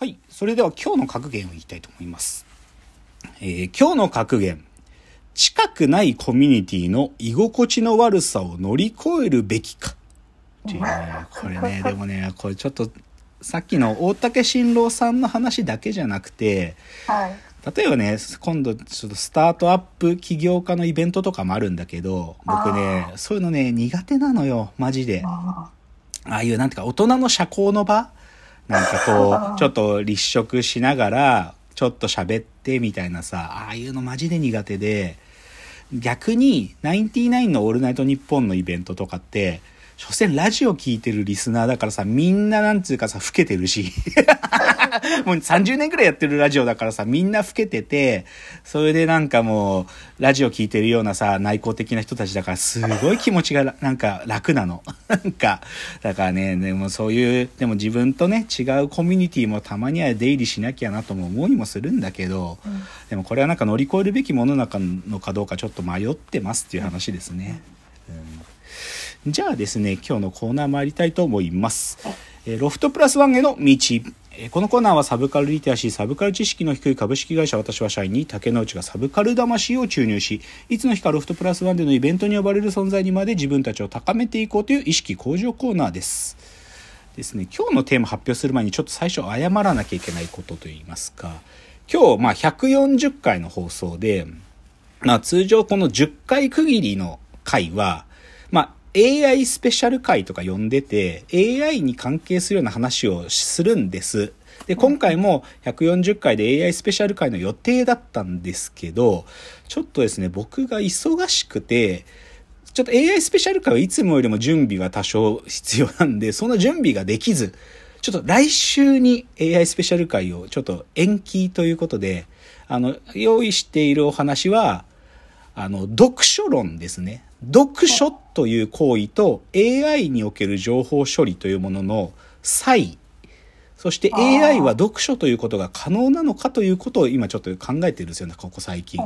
はい。それでは今日の格言を言いたいと思います。えー今日の格言。近くないコミュニティの居心地の悪さを乗り越えるべきか。っていうね、これね、でもね、これちょっと、さっきの大竹新郎さんの話だけじゃなくて、はい。例えばね、今度ちょっとスタートアップ起業家のイベントとかもあるんだけど、僕ね、そういうのね、苦手なのよ、マジで。あああいうなんていうか大人の社交の場なんかこう、ちょっと立食しながら、ちょっと喋ってみたいなさ、ああいうのマジで苦手で、逆に、ナインティナインのオールナイトニッポンのイベントとかって、所詮ラジオ聞いてるリスナーだからさ、みんななんつうかさ、老けてるし。もう30年くらいやってるラジオだからさ、みんな老けてて、それでなんかもう、ラジオ聞いてるようなさ、内向的な人たちだから、すごい気持ちが なんか楽なの。なんか、だからね、でもそういう、でも自分とね、違うコミュニティもたまには出入りしなきゃなとも思いもするんだけど、でもこれはなんか乗り越えるべきものなのかどうかちょっと迷ってますっていう話ですね。うんじゃあですね、今日のコーナー参りたいと思います。えロフトプラスワンへの道。このコーナーはサブカルリテラシー、サブカル知識の低い株式会社私は社員に竹之内がサブカル魂を注入し、いつの日かロフトプラスワンでのイベントに呼ばれる存在にまで自分たちを高めていこうという意識向上コーナーです。ですね、今日のテーマ発表する前にちょっと最初謝らなきゃいけないことといいますか、今日、まあ、140回の放送で、まあ、通常この10回区切りの回は、AI スペシャル回とか呼んでて、AI に関係するような話をするんです。で、今回も140回で AI スペシャル回の予定だったんですけど、ちょっとですね、僕が忙しくて、ちょっと AI スペシャル回はいつもよりも準備は多少必要なんで、その準備ができず、ちょっと来週に AI スペシャル回をちょっと延期ということで、あの、用意しているお話は、あの、読書論ですね。読書という行為と AI における情報処理というものの差異。そして AI は読書ということが可能なのかということを今ちょっと考えてるんですよね、ここ最近。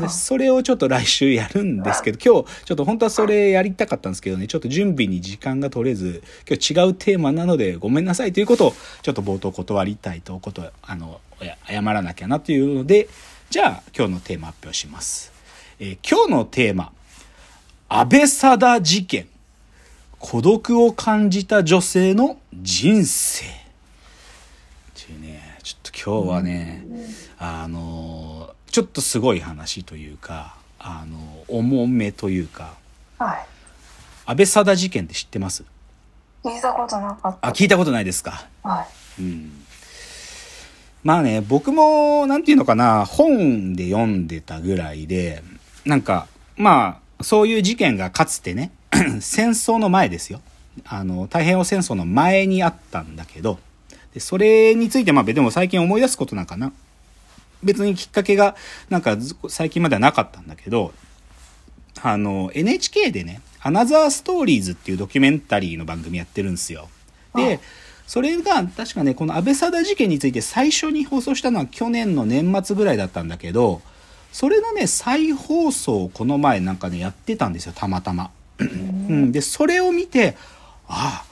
で。それをちょっと来週やるんですけど、今日ちょっと本当はそれやりたかったんですけどね、ちょっと準備に時間が取れず、今日違うテーマなのでごめんなさいということをちょっと冒頭断りたいと、ことあの、や謝らなきゃなというので、じゃあ今日のテーマ発表します。えー今日のテーマ、安倍貞事件。孤独を感じた女性の人生。っていうね、ちょっと今日はね、あの、ちょっとすごい話というか、あの、重めというか、はい。安倍貞事件って知ってます？聞いたことなかった。あ、聞いたことないですかはい。うん。まあね、僕も、なんていうのかな、本で読んでたぐらいで、なんか、まあ、そういう事件がかつてね、戦争の前ですよ。あの、太平洋戦争の前にあったんだけど、でそれについて、まあ、でも最近思い出すことなんかな。別にきっかけが、なんかず最近まではなかったんだけど、あの、NHK でね、アナザーストーリーズっていうドキュメンタリーの番組やってるんですよ。で、それが確かね、この安倍貞事件について最初に放送したのは去年の年末ぐらいだったんだけど、それのね、再放送をこの前なんかね、やってたんですよ、たまたま。うん、で、それを見て、あ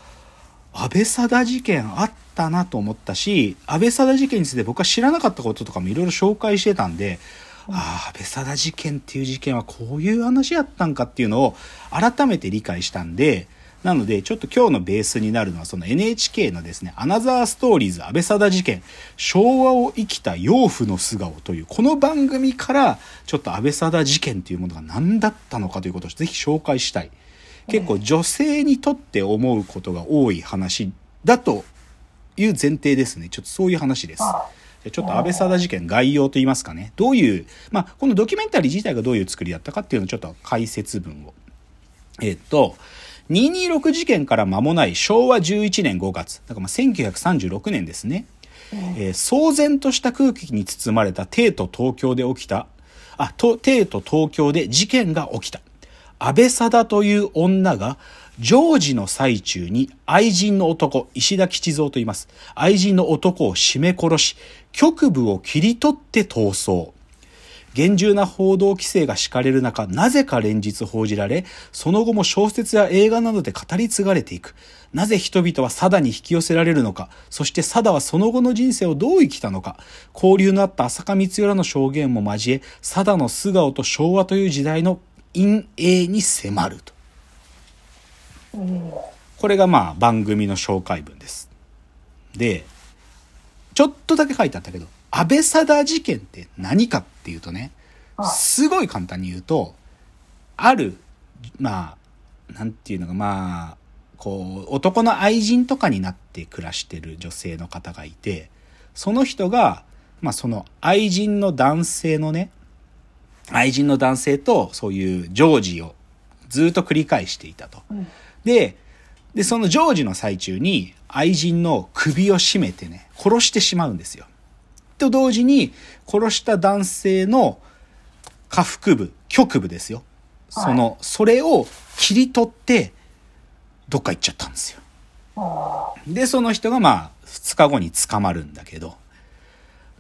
あ、安倍貞事件あったなと思ったし、安倍貞事件について僕は知らなかったこととかもいろいろ紹介してたんで、ああ、安倍貞事件っていう事件はこういう話やったんかっていうのを改めて理解したんで、なので、ちょっと今日のベースになるのは、その NHK のですね、アナザーストーリーズ安倍貞事件、昭和を生きた養父の素顔という、この番組から、ちょっと安倍貞事件というものが何だったのかということをぜひ紹介したい。結構女性にとって思うことが多い話だという前提ですね。ちょっとそういう話です。ちょっと安倍貞事件概要といいますかね。どういう、まあ、このドキュメンタリー自体がどういう作りだったかっていうのをちょっと解説文を。えっと、226事件から間もない昭和11年5月。だからまあ1936年ですね。えー騒然とした空気に包まれた帝都東京で起きた、あ、と帝都東京で事件が起きた。安倍貞という女が、常時の最中に愛人の男、石田吉蔵と言います。愛人の男を絞め殺し、局部を切り取って逃走。厳重な報道規制が敷かれる中、なぜか連日報じられ、その後も小説や映画などで語り継がれていく。なぜ人々はサダに引き寄せられるのか、そしてサダはその後の人生をどう生きたのか、交流のあった浅香光代らの証言も交え、サダの素顔と昭和という時代の陰影に迫ると。これがまあ番組の紹介文です。で、ちょっとだけ書いてあったけど、安倍貞事件って何かっていうとね、すごい簡単に言うと、ある、まあ、なんていうのが、まあ、こう、男の愛人とかになって暮らしてる女性の方がいて、その人が、まあその愛人の男性のね、愛人の男性とそういう常時をずっと繰り返していたと。うんで、で、その常時の最中に愛人の首を絞めてね、殺してしまうんですよ。と同時に、殺した男性の下腹部、局部ですよ。その、それを切り取って、どっか行っちゃったんですよ。あで、その人がまあ、2日後に捕まるんだけど、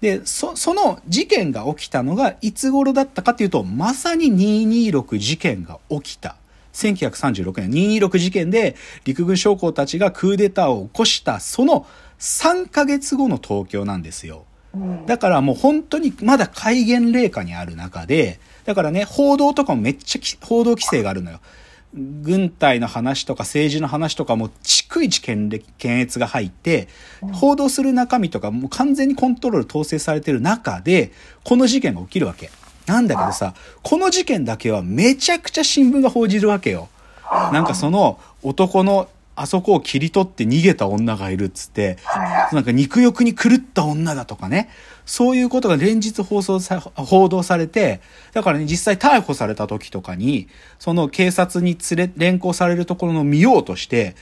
で、そ、その事件が起きたのがいつ頃だったかっていうと、まさに226事件が起きた。1936年226事件で陸軍将校たちがクーデターを起こした、その3ヶ月後の東京なんですよ。うんだからもう本当にまだ戒厳令下にある中で、だからね、報道とかもめっちゃき報道規制があるのよ。軍隊の話とか政治の話とかも逐一検閲が入って、報道する中身とかもう完全にコントロール統制されてる中で、この事件が起きるわけ。なんだけどさ、この事件だけはめちゃくちゃ新聞が報じるわけよ。なんかその男のあそこを切り取って逃げた女がいるっつって、はなんか肉欲に狂った女だとかね。そういうことが連日放送さ、報道されて、だからね、実際逮捕された時とかに、その警察に連れ、連行されるところの見ようとして、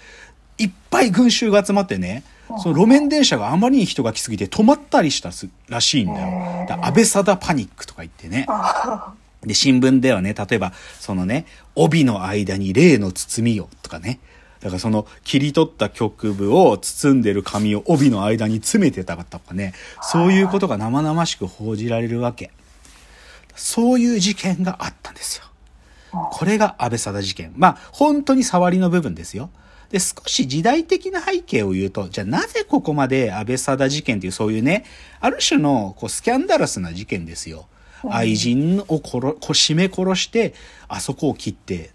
いっぱい群衆が集まってね、その路面電車があまりに人が来すぎて止まったりしたすらしいんだよ。だ安倍貞パニックとか言ってね。あで、新聞ではね、例えば、そのね、帯の間に例の包みをとかね。だからその切り取った局部を包んでる紙を帯の間に詰めてたとかね。そういうことが生々しく報じられるわけ。そういう事件があったんですよ。これが安倍貞事件。まあ、本当に触りの部分ですよ。で、少し時代的な背景を言うと、じゃあなぜここまで安倍貞事件っていうそういうね、ある種のこうスキャンダラスな事件ですよ。愛人を殺、締め殺して、あそこを切って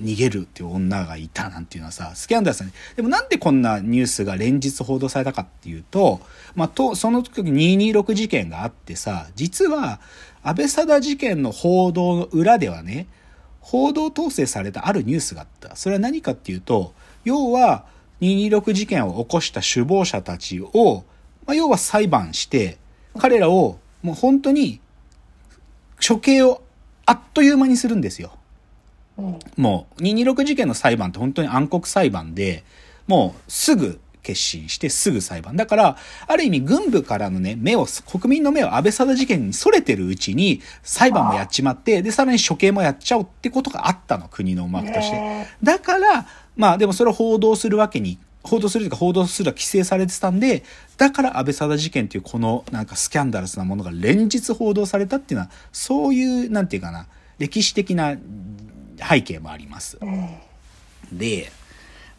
逃げるっていう女がいたなんていうのはさ、スキャンダラスだね。でもなんでこんなニュースが連日報道されたかっていうと、まあ、と、その時226事件があってさ、実は安倍貞事件の報道の裏ではね、報道統制されたあるニュースがあった。それは何かっていうと、要は226事件を起こした首謀者たちを、まあ、要は裁判して、彼らをもう本当に処刑をあっという間にするんですよ。うんもう226事件の裁判って本当に暗黒裁判で、もうすぐ決心してすぐ裁判。だから、ある意味軍部からのね、目を、国民の目を安倍貞事件に逸れてるうちに裁判もやっちまって、で、さらに処刑もやっちゃおうってことがあったの、国の思惑として。へだから、まあでもそれを報道するわけに、報道するというか報道するは規制されてたんで、だから安倍貞事件っていうこのなんかスキャンダラスなものが連日報道されたっていうのは、そういう、なんていうかな、歴史的な背景もあります。うんで、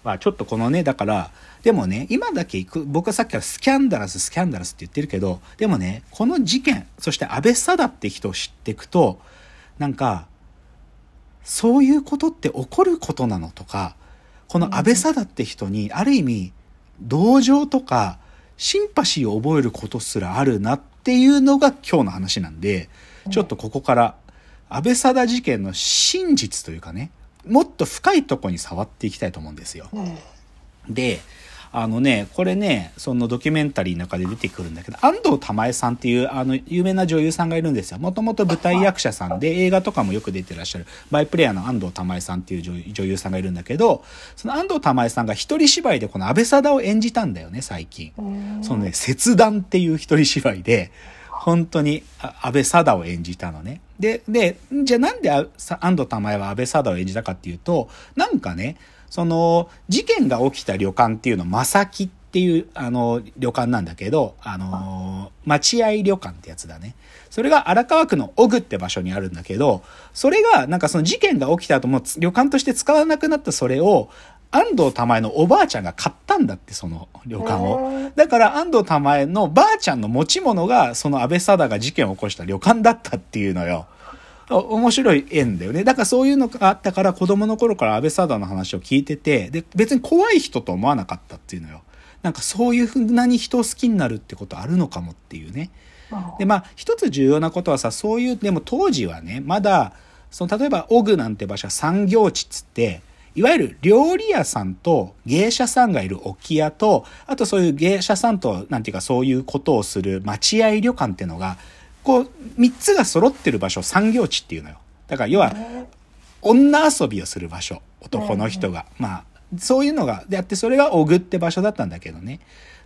まあちょっとこのね、だから、でもね、今だけ行く、僕はさっきからスキャンダラス、スキャンダラスって言ってるけど、でもね、この事件、そして安倍貞って人を知っていくと、なんか、そういうことって起こることなのとか、この安倍貞って人に、ある意味、同情とか、シンパシーを覚えることすらあるなっていうのが今日の話なんで、ちょっとここから、安倍貞事件の真実というかね、もっと深いとこに触っていきたいと思うんですよ。うんで、あのね、これね、そのドキュメンタリーの中で出てくるんだけど、安藤玉恵さんっていう、あの、有名な女優さんがいるんですよ。もともと舞台役者さんで、映画とかもよく出てらっしゃる、バイプレイヤーの安藤玉恵さんっていう女優女優さんがいるんだけど、その安藤玉恵さんが一人芝居でこの安倍貞を演じたんだよね、最近。うんそのね、切断っていう一人芝居で、本当にあ安倍貞を演じたのね。で、で、じゃあなんで安藤玉恵は安倍貞を演じたかっていうと、なんかね、その、事件が起きた旅館っていうの、正木ってっていう、あの、旅館なんだけど、あの、待合旅館ってやつだね。それが荒川区の小具って場所にあるんだけど、それが、なんかその事件が起きた後も旅館として使わなくなったそれを、安藤玉恵のおばあちゃんが買ったんだって、その旅館を。だから安藤玉恵のばあちゃんの持ち物が、その安倍貞が事件を起こした旅館だったっていうのよ。面白い縁だよね。だからそういうのがあったから子供の頃から安倍貞の話を聞いてて、で、別に怖い人と思わなかったっていうのよ。なんかそういうふうなに人を好きになるってことあるのかもっていうね。で、まあ、一つ重要なことはさ、そういう、でも当時はね、まだ、その、例えば、オグなんて場所は産業地っつって、いわゆる料理屋さんと芸者さんがいる置屋と、あとそういう芸者さんと、なんていうかそういうことをする待合旅館っていうのが、こう、三つが揃ってる場所を産業地っていうのよ。だから要は、女遊びをする場所、男の人が。まあ、そういうのが、であって、それがオグって場所だったんだけどね。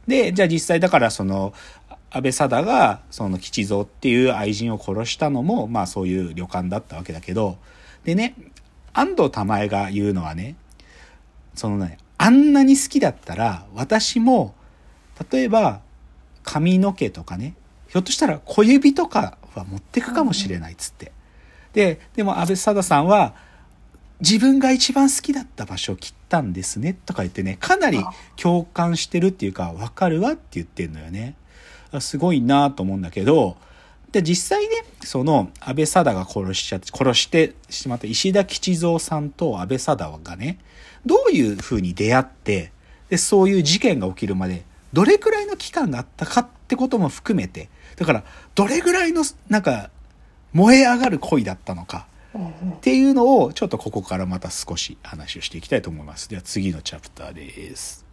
で、じゃあ実際だからその、安倍貞が、その吉蔵っていう愛人を殺したのも、まあそういう旅館だったわけだけど、でね、安藤玉恵が言うのはね、そのね、あんなに好きだったら、私も、例えば、髪の毛とかね、ひょっとしたら小指とかは持ってくかもしれないっつって。で、でも安倍貞さんは、自分が一番好きだった場所を切ったんですね、とか言ってね、かなり共感してるっていうか、わかるわって言ってんのよね。すごいなと思うんだけど、で、実際ね、その、安倍貞が殺しちゃって、殺してしまった石田吉蔵さんと安倍貞がね、どういう風に出会って、で、そういう事件が起きるまで、どれくらいの期間があったかってことも含めて、だから、どれぐらいの、なんか、燃え上がる恋だったのか、っていうのを、ちょっとここからまた少し話をしていきたいと思います。では次のチャプターです。